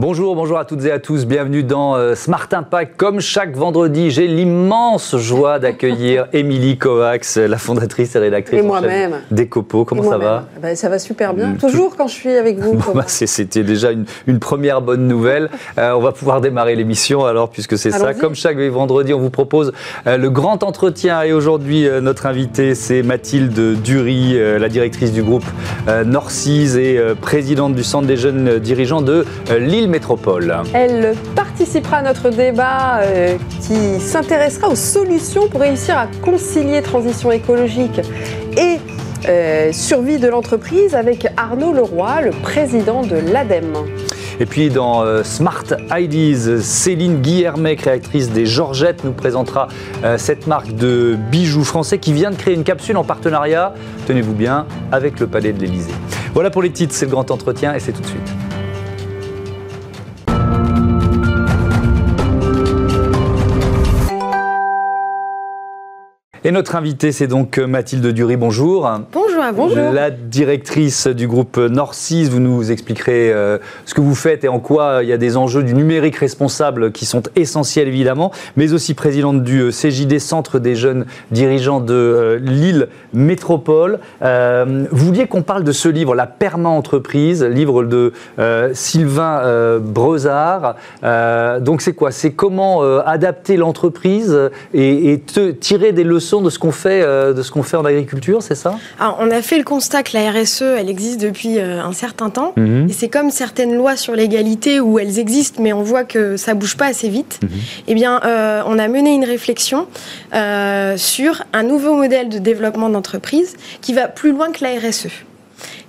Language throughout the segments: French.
Bonjour, bonjour à toutes et à tous. Bienvenue dans euh, Smart Impact. Comme chaque vendredi, j'ai l'immense joie d'accueillir Émilie Kovacs, la fondatrice et rédactrice et moi-même d'Ecopo. Comment ça va? Ben, Ça va super bien. Mm, Toujours quand je suis avec vous. Bon, bah, C'était déjà une, une, première bonne nouvelle. Euh, on va pouvoir démarrer l'émission alors, puisque c'est ça. Comme chaque vendredi, on vous propose euh, le grand entretien. Et aujourd'hui, euh, notre invitée, c'est Mathilde Dury, la directrice du groupe Norcise et présidente du Centre des jeunes dirigeants de Lille Métropole. Elle participera à notre débat euh, qui s'intéressera aux solutions pour réussir à concilier transition écologique et euh, survie de l'entreprise avec Arnaud Leroy, le président de l'ADEME. Et puis dans euh, Smart Ideas, Céline Guillermet, créatrice des Georgettes, nous présentera cette marque de bijoux français qui vient de créer une capsule en partenariat, tenez-vous bien, avec le Palais de l'Élysée. Voilà pour les titres, c'est le grand entretien et c'est tout de suite. Et notre invitée, c'est donc Mathilde Dury. Bonjour. Bonjour, bonjour. La directrice du groupe Norcis. Vous nous expliquerez euh, ce que vous faites et en quoi il y a des enjeux du numérique responsable qui sont essentiels évidemment, mais aussi présidente du euh, CJD, Centre des jeunes dirigeants de euh, Lille Métropole. Euh, vous vouliez qu'on parle de ce livre, La Perma-entreprise, livre de euh, Sylvain euh, Brezard. donc c'est quoi? C'est comment adapter l'entreprise et, et te, tirer des leçons de ce qu'on fait, euh, de ce qu'on fait en agriculture, c'est ça? Alors, on a fait le constat que la RSE, elle existe depuis euh, un certain temps, mmh. et c'est comme certaines lois sur l'égalité où elles existent, mais on voit que ça bouge pas assez vite. Mmh. Eh bien, euh, on a mené une réflexion euh, sur un nouveau modèle de développement d'entreprise qui va plus loin que la RSE.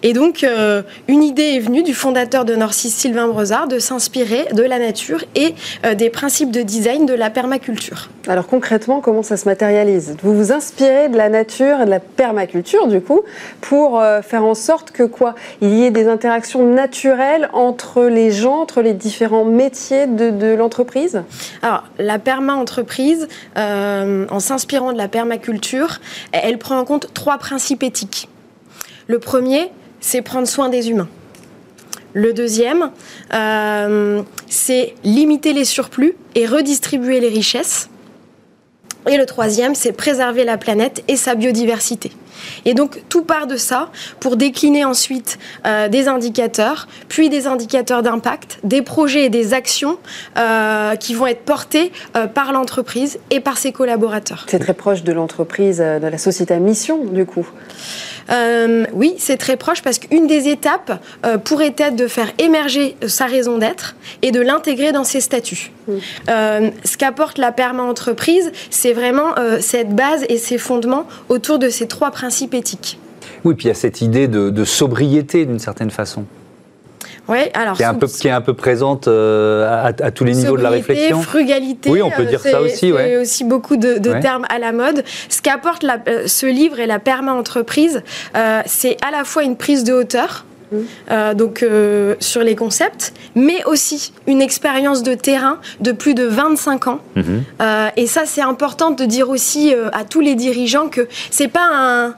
Et donc, euh, une idée est venue du fondateur de Norcis, Sylvain Brezard, de s'inspirer de la nature et euh, des principes de design de la permaculture. Alors concrètement, comment ça se matérialise? Vous vous inspirez de la nature et de la permaculture, du coup, pour euh, faire en sorte que quoi? Il y ait des interactions naturelles entre les gens, entre les différents métiers de, de l'entreprise? Alors, la perma-entreprise, en s'inspirant de la permaculture, elle prend en compte trois principes éthiques. Le premier, c'est prendre soin des humains. Le deuxième, euh, c'est limiter les surplus et redistribuer les richesses. Et le troisième, c'est préserver la planète et sa biodiversité. Et donc tout part de ça pour décliner ensuite euh, des indicateurs, puis des indicateurs d'impact, des projets et des actions euh, qui vont être portés par l'entreprise et par ses collaborateurs. C'est très proche de l'entreprise, de la société à mission du coup. Euh, oui, c'est très proche parce qu'une des étapes euh, pourrait être de faire émerger sa raison d'être et de l'intégrer dans ses statuts. Mmh. Euh, ce qu'apporte la perma-entreprise, c'est vraiment cette base et ses fondements autour de ces trois principes éthiques. Oui, puis il y a cette idée de, de sobriété d'une certaine façon. Ouais, alors qui est un peu, qui est un peu présente euh, à, à, tous les niveaux de la réflexion. frugalité. Oui, on peut dire ça aussi. C'est aussi beaucoup de, de ouais. termes à la mode. Ce qu'apporte la, euh, ce livre et la perma-entreprise, euh, c'est à la fois une prise de hauteur. Euh, donc euh, sur les concepts, mais aussi une expérience de terrain de plus de 25 ans. Mmh. Euh, et ça, c'est important de dire aussi à tous les dirigeants que c'est pas un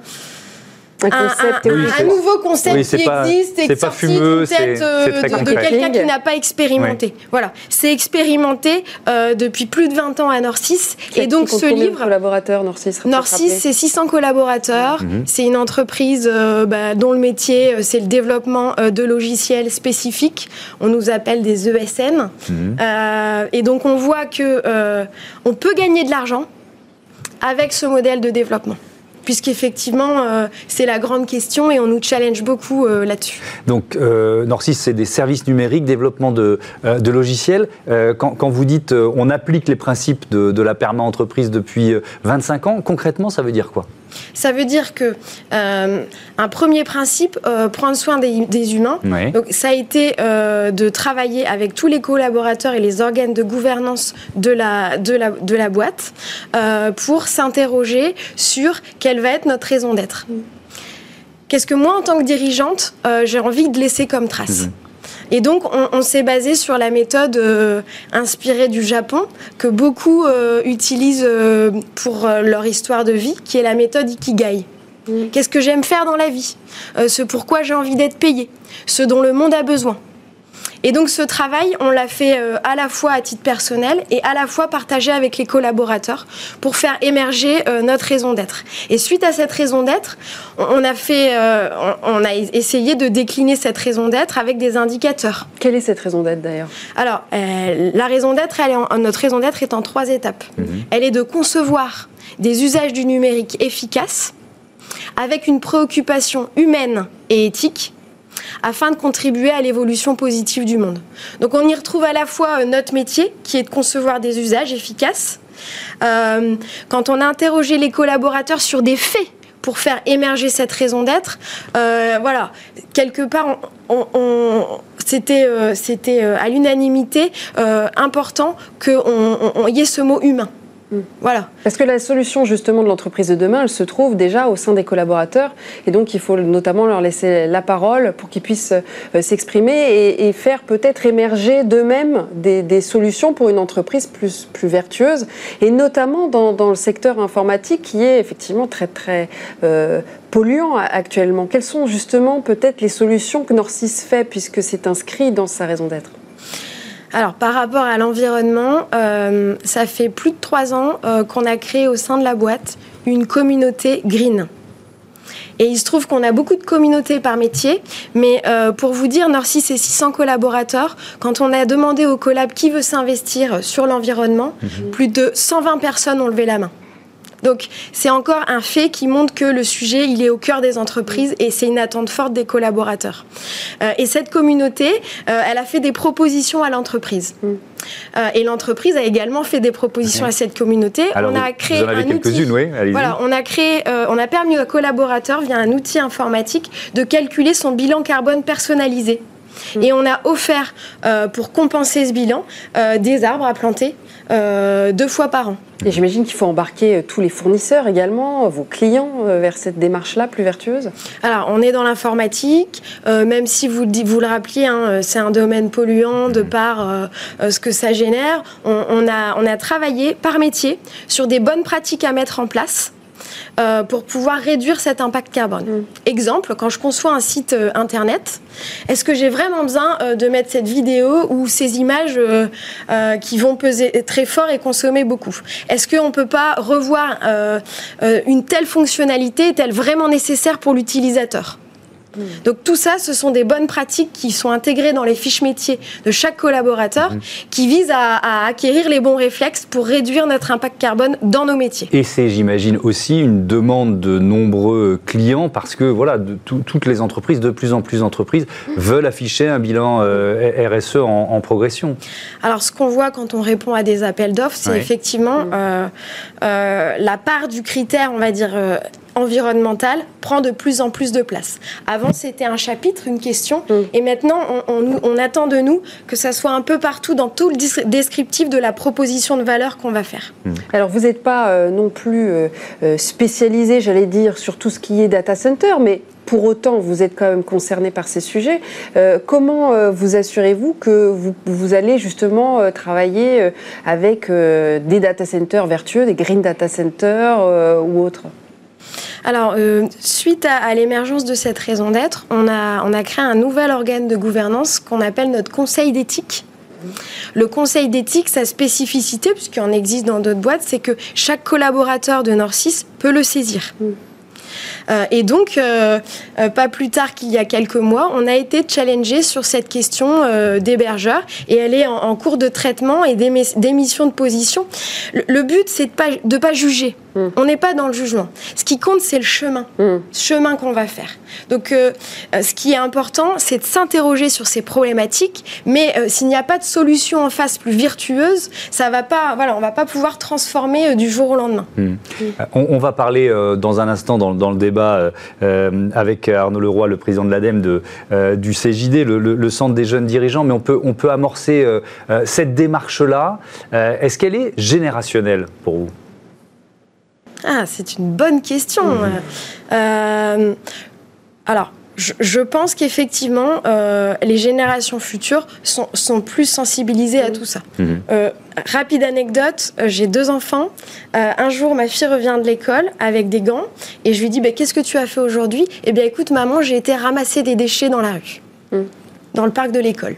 un, concept, un, oui, un nouveau concept oui, qui pas, existe et qui est sorti d'une tête euh, de, de quelqu'un qui n'a pas expérimenté. Oui. Voilà, c'est expérimenté euh, depuis plus de 20 ans à Norcis. Et donc ce livre... collaborateurs Norcis Norcis, c'est 600 collaborateurs. Mm -hmm. C'est une entreprise euh, bah, dont le métier, c'est le développement euh, de logiciels spécifiques. On nous appelle des ESN. Mm -hmm. et donc on voit que on peut gagner de l'argent avec ce modèle de développement puisqu'effectivement, euh, c'est la grande question et on nous challenge beaucoup euh, là-dessus. Donc, euh, Norcis, c'est des services numériques, développement de, euh, logiciels. Quand, quand, vous dites on applique les principes de, de la perma-entreprise depuis 25 ans, concrètement, ça veut dire quoi? Ça veut dire que euh, un premier principe, euh, prendre soin des, des humains. Donc ça a été euh, de travailler avec tous les collaborateurs et les organes de gouvernance de la de la de la boîte pour s'interroger sur quelle va être notre raison d'être. Qu'est-ce que moi, en tant que dirigeante, j'ai envie de laisser comme trace? Mmh. Et donc, on, on s'est basé sur la méthode euh, inspirée du Japon, que beaucoup euh, utilisent euh, pour leur histoire de vie, qui est la méthode Ikigai. Mmh. Qu'est-ce que j'aime faire dans la vie? Ce pourquoi j'ai envie d'être payé Ce dont le monde a besoin. Et donc ce travail, on l'a fait euh, à la fois à titre personnel et à la fois partagé avec les collaborateurs pour faire émerger euh, notre raison d'être. Et suite à cette raison d'être, on, a fait, euh, on, a essayé de décliner cette raison d'être avec des indicateurs. Quelle est cette raison d'être d'ailleurs? Alors, la raison d'être, notre raison d'être est en trois étapes. Mhm. Elle est de concevoir des usages du numérique efficaces avec une préoccupation humaine et éthique afin de contribuer à l'évolution positive du monde. Donc on y retrouve à la fois euh, notre métier, qui est de concevoir des usages efficaces. Euh, quand on a interrogé les collaborateurs sur des faits pour faire émerger cette raison d'être, euh, voilà, quelque part, c'était à l'unanimité important qu'il y ait ce mot humain. Voilà. Parce que la solution justement de l'entreprise de demain, elle se trouve déjà au sein des collaborateurs. Et donc il faut notamment leur laisser la parole pour qu'ils puissent euh, s'exprimer et, faire peut-être émerger d'eux-mêmes des, solutions pour une entreprise plus, plus vertueuse. Et notamment dans, le secteur informatique qui est effectivement très très euh, polluant actuellement. Quelles sont justement peut-être les solutions que Norcis fait puisque c'est inscrit dans sa raison d'être? Alors, par rapport à l'environnement, euh, ça fait plus de trois ans euh, qu'on a créé au sein de la boîte une communauté green. Et il se trouve qu'on a beaucoup de communautés par métier, mais euh, pour vous dire, Norcis, c'est 600 collaborateurs. Quand on a demandé au collab qui veut s'investir sur l'environnement, mhm. plus de 120 personnes ont levé la main. Donc c'est encore un fait qui montre que le sujet, il est au cœur des entreprises et c'est une attente forte des collaborateurs. Euh, et cette communauté, euh, elle a fait des propositions à l'entreprise. Mm. Euh, et l'entreprise a également fait des propositions à cette communauté. on a créé un outil. Oui, voilà, on a créé, on a permis aux collaborateurs via un outil informatique de calculer son bilan carbone personnalisé. Mm. Et on a offert, pour compenser ce bilan, des arbres à planter deux fois par an. Et j'imagine qu'il faut embarquer euh, tous les fournisseurs également, vos clients, euh, vers cette démarche-là plus vertueuse? Alors, on est dans l'informatique, euh, même si vous, vous le rappeliez, hein, c'est un domaine polluant de par ce que ça génère. On, a, on a travaillé par métier sur des bonnes pratiques à mettre en place euh, pour pouvoir réduire cet impact carbone. Mm. Exemple, quand je conçois un site euh, internet, est-ce que j'ai vraiment besoin euh, de mettre cette vidéo ou ces images qui vont peser très fort et consommer beaucoup? Est-ce qu'on ne peut pas revoir une telle fonctionnalité est-elle vraiment nécessaire pour l'utilisateur? Mm. Donc tout ça, ce sont des bonnes pratiques qui sont intégrées dans les fiches métiers de chaque collaborateur, mm. qui visent à, acquérir les bons réflexes pour réduire notre impact carbone dans nos métiers. Et c'est, j'imagine, aussi une demande de nombreux clients, parce que voilà, de toutes les entreprises, de plus en plus d'entreprises, mm. veulent afficher un bilan euh, RSE en, progression. Alors ce qu'on voit quand on répond à des appels d'offres, c'est effectivement euh, euh, la part du critère, on va dire, environnementale prend de plus en plus de place. Avant, c'était un chapitre, une question, mm. et maintenant, on, attend de nous que ça soit un peu partout dans tout le descriptif de la proposition de valeur qu'on va faire. Mm. Alors, vous n'êtes pas euh, non plus euh, euh, spécialisé, j'allais dire, sur tout ce qui est data center, mais pour autant, vous êtes quand même concerné par ces sujets. comment vous assurez-vous que vous, vous, allez justement travailler avec des data centers vertueux, des green data centers ou autres? Alors, euh, suite à, l'émergence de cette raison d'être, on a, on a créé un nouvel organe de gouvernance qu'on appelle notre conseil d'éthique. Le conseil d'éthique, sa spécificité, puisqu'il en existe dans d'autres boîtes, c'est que chaque collaborateur de Norcis peut le saisir. Mm. Euh, et donc, euh, pas plus tard qu'il y a quelques mois, on a été challengé sur cette question d'hébergeur et elle est en, cours de traitement et d'émission de position. Le, but, c'est de ne pas, pas juger. Mm. On n'est pas dans le jugement. Ce qui compte, c'est le chemin, mm. chemin qu'on va faire. Donc, euh, euh, ce qui est important, c'est de s'interroger sur ces problématiques, mais euh, s'il n'y a pas de solution en face plus virtueuse, ça va pas, voilà, on va pas pouvoir transformer du jour au lendemain. Mm. On, va parler dans un instant dans, le débat avec Arnaud Leroy, le président de l'ADEME du CJD, le, Centre des jeunes dirigeants, mais on peut, on peut amorcer cette démarche-là. Est-ce qu'elle est générationnelle pour vous? Ah, c'est une bonne question. Mmh. Euh, alors, je, pense qu'effectivement, euh, les générations futures sont, plus sensibilisées à mmh. tout ça. Mmh. Euh, rapide anecdote, j'ai deux enfants. un jour, ma fille revient de l'école avec des gants et je lui dis bah, Qu'est-ce que tu as fait aujourd'hui? Eh bien, écoute, maman, j'ai été ramasser des déchets dans la rue. dans le parc de l'école.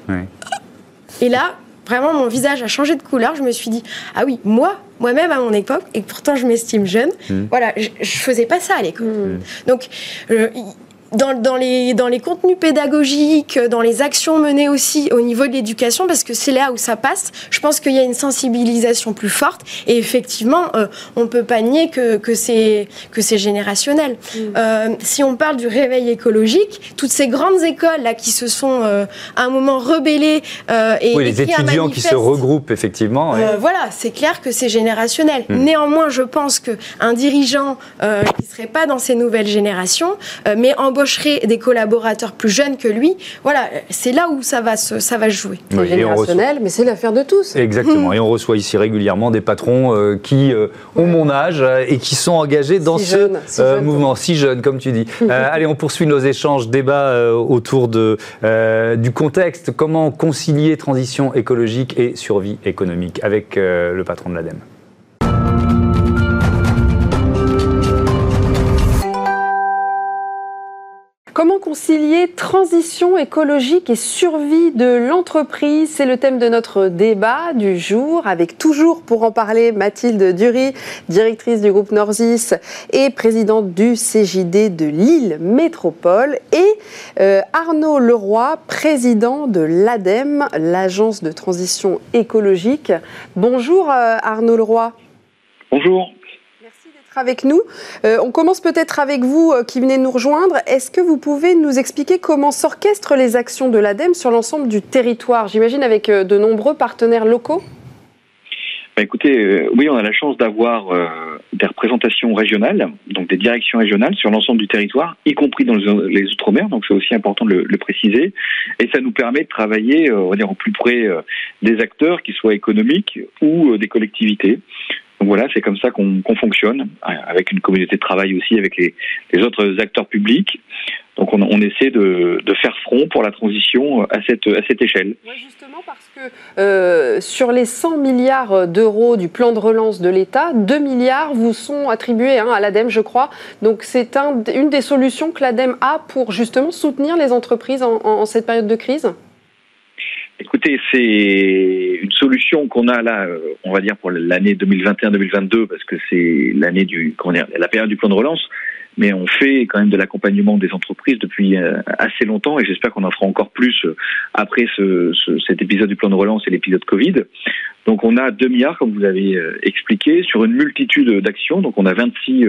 Et là, vraiment, mon visage a changé de couleur. Je me suis dit, ah oui, moi, moi-même à mon époque, et pourtant je m'estime jeune, mmh. voilà, je, je, faisais pas ça à l'école. Mmh. Donc, euh, dans, dans, les, dans les contenus pédagogiques, dans les actions menées aussi au niveau de l'éducation, parce que c'est là où ça passe, je pense qu'il y a une sensibilisation plus forte. Et effectivement, euh, on ne peut pas nier que, que c'est générationnel. Mm. Euh, si on parle du réveil écologique, toutes ces grandes écoles là, qui se sont euh, à un moment rebellées et oui, les étudiants qui se regroupent effectivement. voilà, c'est clair que c'est générationnel. Mm. Néanmoins, je pense qu'un dirigeant qui ne serait pas dans ces nouvelles générations, mais des collaborateurs plus jeunes que lui. Voilà, c'est là où ça va se, ça va jouer. C'est générationnel, mais c'est l'affaire de tous. Exactement. Et on reçoit ici régulièrement des patrons euh, qui euh, ont mon âge euh, et qui sont engagés dans ce mouvement si jeune, comme tu dis. allez, on poursuit nos échanges, débats autour de, du contexte. Comment concilier transition écologique et survie économique avec le patron de l'ADEME? Comment concilier transition écologique et survie de l'entreprise? C'est le thème de notre débat du jour, avec toujours pour en parler Mathilde Dury, directrice du groupe Norsis et présidente du CJD de Lille Métropole, et euh, Arnaud Leroy, président de l'ADEME, l'agence de transition écologique. Bonjour euh, Arnaud Leroy. Bonjour avec nous. Euh, on commence peut-être avec vous euh, qui venez nous rejoindre. Est-ce que vous pouvez nous expliquer comment s'orchestrent les actions de l'ADEME sur l'ensemble du territoire? J'imagine avec euh, de nombreux partenaires locaux bah, écoutez, oui, on a la chance d'avoir des représentations régionales, donc des directions régionales sur l'ensemble du territoire, y compris dans les outre-mer, donc c'est aussi important de le, préciser. Et ça nous permet de travailler, on va dire, au plus près des acteurs, qu'ils soient économiques ou des collectivités. Donc voilà, c'est comme ça qu'on fonctionne, avec une communauté de travail aussi, avec les, autres acteurs publics. Donc on, essaie de, faire front pour la transition à cette, à cette échelle. Oui, justement parce que euh, sur les 100 milliards d'euros du plan de relance de l'État, 2 milliards vous sont attribués hein, à l'ADEME, je crois. Donc c'est un, une des solutions que l'ADEME a pour justement soutenir les entreprises en cette période de crise? Écoutez, c'est une solution qu'on a là, euh, on va dire pour l'année 2021-2022, parce que c'est l'année du, comment dire, la période du plan de relance mais on fait quand même de l'accompagnement des entreprises depuis euh, assez longtemps et j'espère qu'on en fera encore plus euh, après ce, cet épisode du plan de relance et l'épisode Covid. Donc on a 2 milliards, comme vous avez euh, expliqué, sur une multitude d'actions. Donc on a 26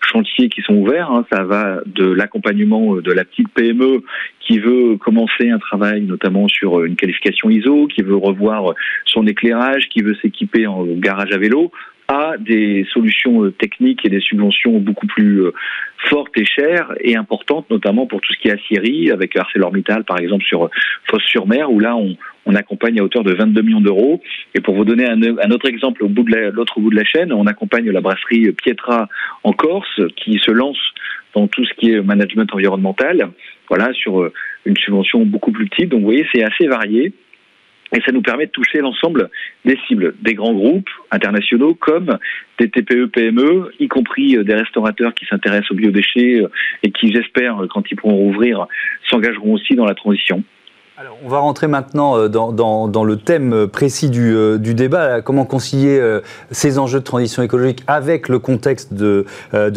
chantiers qui sont ouverts. Hein. Ça va de l'accompagnement de la petite PME qui veut commencer un travail notamment sur une qualification ISO, qui veut revoir son éclairage, qui veut s'équiper en garage à vélo, des solutions euh, techniques et des subventions beaucoup plus euh, fortes et chères et importantes, notamment pour tout ce qui est aciérie, avec ArcelorMittal par exemple sur euh, Fosse-sur-Mer, où là on, accompagne à hauteur de 22 millions d'euros. Et pour vous donner un, autre exemple au bout de l'autre bout de la chaîne, on accompagne la brasserie Pietra en Corse, qui se lance dans tout ce qui est management environnemental, voilà, sur une subvention beaucoup plus petite. Donc vous voyez, c'est assez varié. Et ça nous permet de toucher l'ensemble des cibles, des grands groupes internationaux comme des TPE, PME, y compris euh, des restaurateurs qui s'intéressent aux biodéchets euh, et qui, j'espère, euh, quand ils pourront rouvrir, s'engageront aussi dans la transition on va rentrer maintenant euh, dans, le thème précis du, euh, débat, comment concilier euh, ces enjeux de transition écologique avec le contexte de,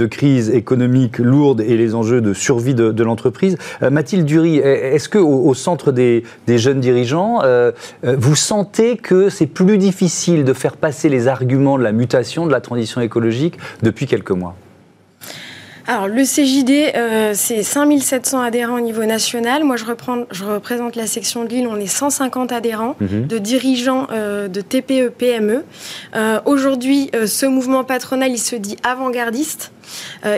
crise économique lourde et les enjeux de survie de, l'entreprise. Mathilde Dury, est-ce que au, centre des, jeunes dirigeants, vous sentez que c'est plus difficile de faire passer les arguments de la mutation, de la transition écologique depuis quelques mois? Alors, le CJD, euh, c'est 5700 adhérents au niveau national. Moi, je, reprends, je représente la section de Lille. On est 150 adhérents mhm. de dirigeants euh, de TPE, PME. Euh, aujourd'hui, ce mouvement patronal, il se dit avant-gardiste.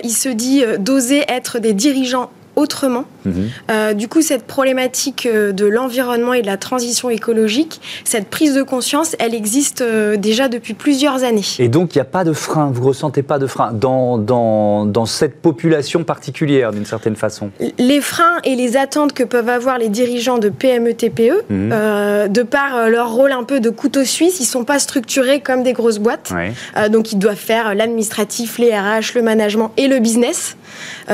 il se dit d'oser être des dirigeants autrement. Mhm. Euh, du coup, cette problématique euh, de l'environnement et de la transition écologique, cette prise de conscience, elle existe euh, déjà depuis plusieurs années. Et donc, il n'y a pas de frein, vous ressentez pas de frein dans, dans, dans cette population particulière, d'une certaine façon? Les freins et les attentes que peuvent avoir les dirigeants de PME, TPE, mhm. de par leur rôle un peu de couteau suisse, ils ne sont pas structurés comme des grosses boîtes. donc, ils doivent faire l'administratif, les RH, le management et le business.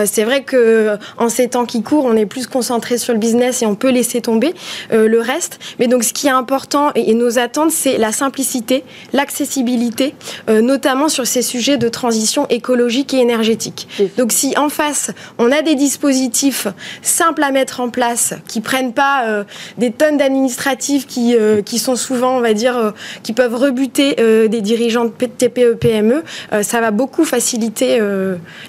C'est vrai que en ces temps qui courent, on est plus concentré sur le business et on peut laisser tomber euh, le reste. Mais donc, ce qui est important et, nos attentes, c'est la simplicité, l'accessibilité, euh, notamment sur ces sujets de transition écologique et énergétique. Donc, si en face, on a des dispositifs simples à mettre en place, qui prennent pas des tonnes d'administratifs qui, qui sont souvent, on va dire, qui peuvent rebuter des dirigeants de TPE, PME, ça va beaucoup faciliter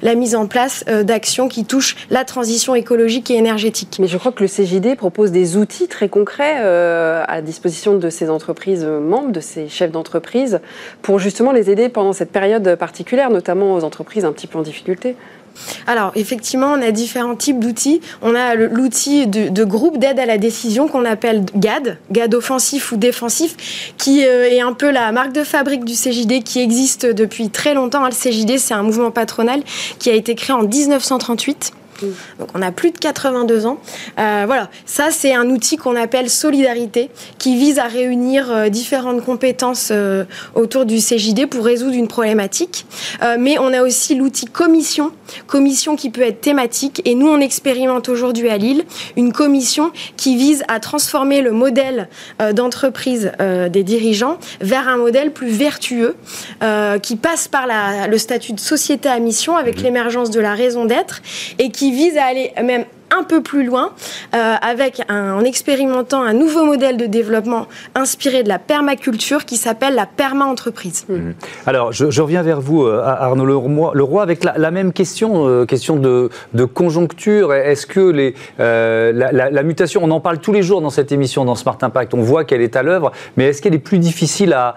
la mise en place d'actions qui touchent la transition écologique et énergétique. Mais je crois que le CJD propose des outils très concrets euh, à disposition de ces entreprises membres, de ces chefs d'entreprise, pour justement les aider pendant cette période particulière, notamment aux entreprises un petit peu en difficulté. Alors, effectivement, on a différents types d'outils. On a l'outil de, groupe d'aide à la décision qu'on appelle GAD, GAD offensif ou défensif, qui euh, est un peu la marque de fabrique du CJD qui existe depuis très longtemps. Le CJD, c'est un mouvement patronal qui a été créé en 1938 donc on a plus de 82 ans. Euh, voilà, ça c'est un outil qu'on appelle solidarité, qui vise à réunir euh, différentes compétences euh, autour du CJD pour résoudre une problématique. mais on a aussi l'outil commission, commission qui peut être thématique. Et nous on expérimente aujourd'hui à Lille une commission qui vise à transformer le modèle d'entreprise des dirigeants vers un modèle plus vertueux, qui passe par le statut de société à mission avec mmh. l'émergence de la raison d'être et qui vise à aller même un peu plus loin euh, avec en expérimentant un nouveau modèle de développement inspiré de la permaculture qui s'appelle la perma-entreprise. Mhm. Alors, je, reviens vers vous, euh, Arnaud Leroy, avec la, même question, euh, question de, conjoncture. Est-ce que la, mutation, on en parle tous les jours dans cette émission, dans Smart Impact, on voit qu'elle est à l'œuvre, mais est-ce qu'elle est plus difficile à,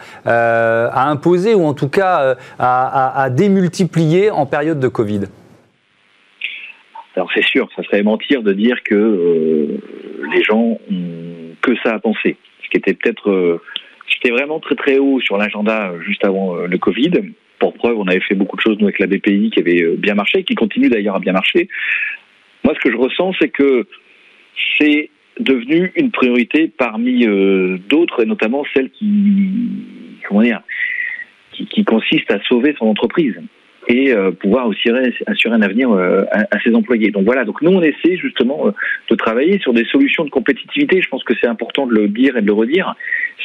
imposer ou en tout cas à démultiplier en période de Covid? Alors c'est sûr, ça serait mentir de dire que euh, les gens ont que ça à penser. Ce qui était peut-être, euh, c'était vraiment très très haut sur l'agenda juste avant euh, le Covid. Pour preuve, on avait fait beaucoup de choses nous avec la BPI qui avait bien marché, qui continue d'ailleurs à bien marcher. Moi, ce que je ressens, c'est que c'est devenu une priorité parmi d'autres, et notamment celle qui, comment dire, qui consiste à sauver son entreprise et euh, pouvoir aussi assurer un avenir euh, à, ses employés. Donc voilà, donc nous on essaie justement euh, de travailler sur des solutions de compétitivité. Je pense que c'est important de le dire et de le redire.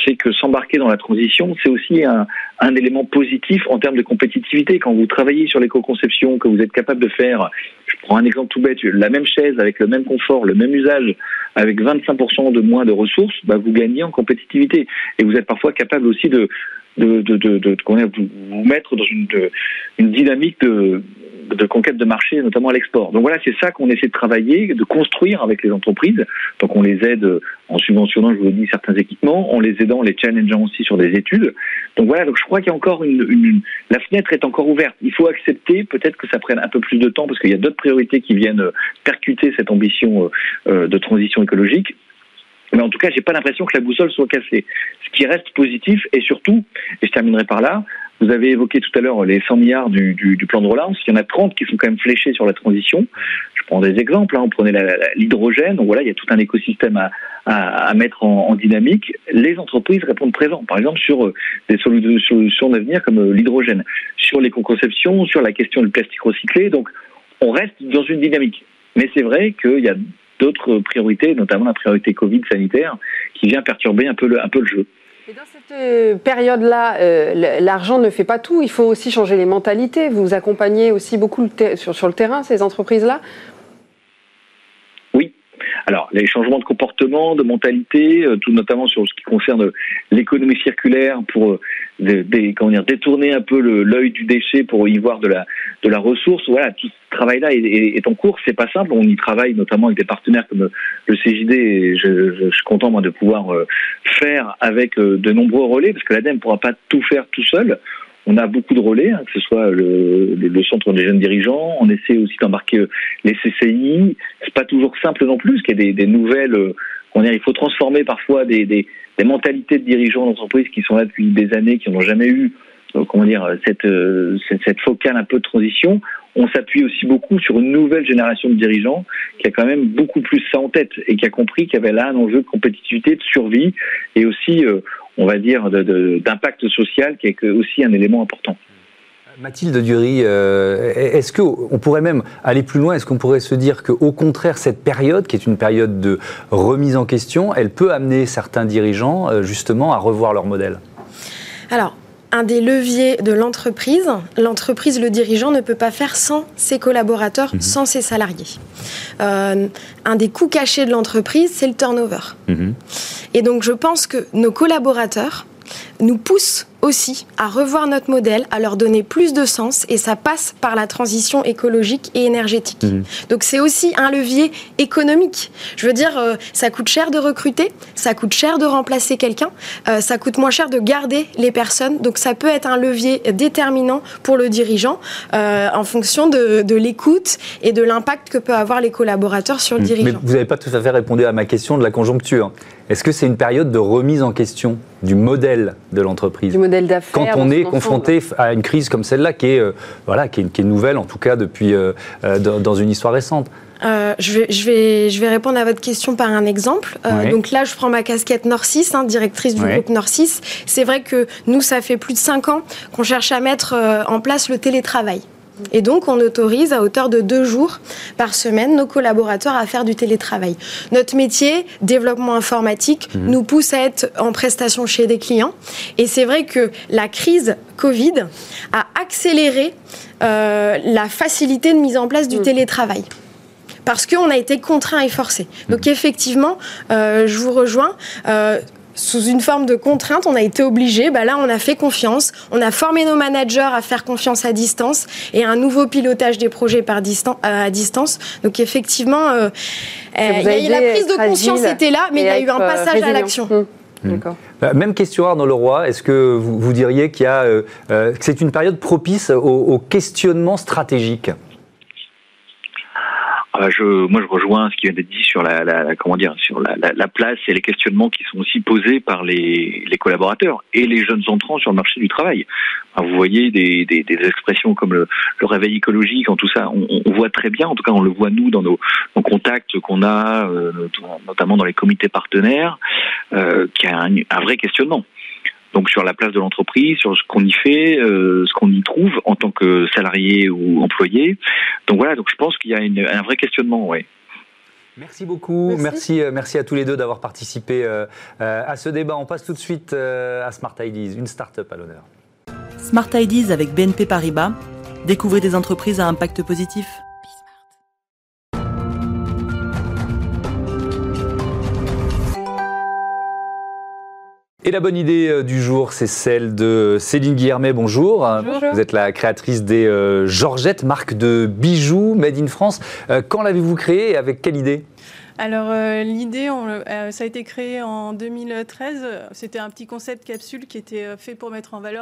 C'est que s'embarquer dans la transition, c'est aussi un, un, élément positif en termes de compétitivité. Quand vous travaillez sur l'éco-conception, que vous êtes capable de faire, je prends un exemple tout bête, la même chaise avec le même confort, le même usage, avec 25% de moins de ressources, bah, vous gagnez en compétitivité. Et vous êtes parfois capable aussi de de, de, de, de vous, mettre dans une, une dynamique de, de conquête de marché, notamment à l'export. Donc voilà, c'est ça qu'on essaie de travailler, de construire avec les entreprises. Donc on les aide en subventionnant, je vous l'ai dit, certains équipements, en les aidant, en les challengeant aussi sur des études. Donc voilà, donc je crois qu'il y a encore une, une, la fenêtre est encore ouverte. Il faut accepter peut-être que ça prenne un peu plus de temps parce qu'il y a d'autres priorités qui viennent percuter cette ambition euh, de transition écologique. Mais en tout cas, j'ai pas l'impression que la boussole soit cassée. Ce qui reste positif, et surtout, et je terminerai par là, vous avez évoqué tout à l'heure les 100 milliards du, plan de relance. Il y en a 30 qui sont quand même fléchés sur la transition. Je prends des exemples. Hein. On prenait l'hydrogène. Voilà, il y a tout un écosystème à, mettre en, en, dynamique. Les entreprises répondent présent. Par exemple, sur euh, des solutions d'avenir comme euh, l'hydrogène, sur l'éco-conception, sur la question du plastique recyclé. Donc, on reste dans une dynamique. Mais c'est vrai qu'il y a d'autres priorités, notamment la priorité Covid sanitaire, qui vient perturber un peu le, un peu le jeu. Et dans cette euh, période-là, euh, l'argent ne fait pas tout. Il faut aussi changer les mentalités. Vous accompagnez aussi beaucoup sur, sur le terrain ces entreprises-là alors, les changements de comportement, de mentalité, euh, tout notamment sur ce qui concerne l'économie circulaire, pour euh, des, comment dire, détourner un peu l'œil du déchet pour y voir de la, de la ressource. Voilà, tout ce travail-là est, en cours. C'est pas simple. On y travaille notamment avec des partenaires comme le CJD. Et je, je, suis content moi de pouvoir euh, faire avec de nombreux relais, parce que l'ADEME ne pourra pas tout faire tout seul. On a beaucoup de relais, hein, que ce soit le, le, centre des jeunes dirigeants. On essaie aussi d'embarquer euh, les CCI. C'est pas toujours simple non plus, qu'il y a des, des nouvelles. Euh, on il faut transformer parfois des, des, des mentalités de dirigeants d'entreprise qui sont là depuis des années, qui n'ont jamais eu, euh, comment dire, cette, cette, cette focale un peu de transition. On s'appuie aussi beaucoup sur une nouvelle génération de dirigeants qui a quand même beaucoup plus ça en tête et qui a compris qu'il y avait là un enjeu de compétitivité, de survie et aussi on va dire, d'impact social qui est aussi un élément important. Mathilde Dury, euh, est-ce qu'on pourrait même aller plus loin? Est-ce qu'on pourrait se dire qu'au contraire, cette période, qui est une période de remise en question, elle peut amener certains dirigeants euh, justement à revoir leur modèle? Alors, un des leviers de l'entreprise, l'entreprise, le dirigeant ne peut pas faire sans ses collaborateurs, mhm. sans ses salariés. Euh, un des coûts cachés de l'entreprise, c'est le turnover. Mhm. Et donc je pense que nos collaborateurs nous poussent aussi à revoir notre modèle, à leur donner plus de sens et ça passe par la transition écologique et énergétique. Mhm. Donc c'est aussi un levier économique. Je veux dire, euh, ça coûte cher de recruter, ça coûte cher de remplacer quelqu'un, euh, ça coûte moins cher de garder les personnes. Donc ça peut être un levier déterminant pour le dirigeant euh, en fonction de, de l'écoute et de l'impact que peuvent avoir les collaborateurs sur le mhm. dirigeant. Mais vous n'avez pas tout à fait répondu à ma question de la conjoncture. Est-ce que c'est une période de remise en question du modèle de l'entreprise quand on est confronté à une crise comme celle-là, qui est, euh, voilà, qui est, nouvelle, en tout cas, depuis, euh, euh, dans une histoire récente. je, vais, je, vais, je vais répondre à votre question par un exemple. Donc là, je prends ma casquette Norcis, hein, directrice du groupe Norcis. C'est vrai que nous, ça fait plus de cinq ans qu'on cherche à mettre en place le télétravail. Et donc, on autorise à hauteur de deux jours par semaine nos collaborateurs à faire du télétravail. Notre métier, développement informatique, mhm. nous pousse à être en prestation chez des clients. Et c'est vrai que la crise Covid a accéléré euh, la facilité de mise en place du mhm. télétravail parce qu'on a été contraint et forcé. Donc mhm. effectivement, euh, je vous rejoins. Euh, sous une forme de contrainte, on a été obligé. Bah là, on a fait confiance. On a formé nos managers à faire confiance à distance et un nouveau pilotage des projets par euh, à distance. Donc effectivement, euh, euh la prise de conscience était là, mais il y a eu un passage à l'action. Mmh. Mmh. Même question Arnaud Leroy, est-ce que vous, diriez qu'il y a, que c'est une période propice au questionnement stratégique? Je, moi, je rejoins ce qui vient d'être dit sur la, comment dire, sur la, la, place et les questionnements qui sont aussi posés par les, collaborateurs et les jeunes entrants sur le marché du travail. vous voyez des, expressions comme le, réveil écologique, en tout ça, on, voit très bien. En tout cas, on le voit nous dans nos, contacts qu'on a, euh, notamment dans les comités partenaires, euh, qu'il y a un vrai questionnement donc sur la place de l'entreprise, sur ce qu'on y fait, euh, ce qu'on y trouve en tant que salarié ou employé. Donc voilà, donc je pense qu'il y a un vrai questionnement, ouais. Merci beaucoup, merci. merci, euh, à tous les deux d'avoir participé euh, à ce débat. On passe tout de suite à Smart Ideas, une start-up à l'honneur. Smart Ideas avec BNP Paribas. Découvrez des entreprises à impact positif. Et la bonne idée euh, du jour, c'est celle de Céline Guillermet. Bonjour. Vous êtes la créatrice des euh, Georgettes, marque de bijoux made in France. Euh, quand l'avez-vous créée et avec quelle idée? Alors l'idée, ça a été créé en 2013. C'était un petit concept capsule qui était fait pour mettre en valeur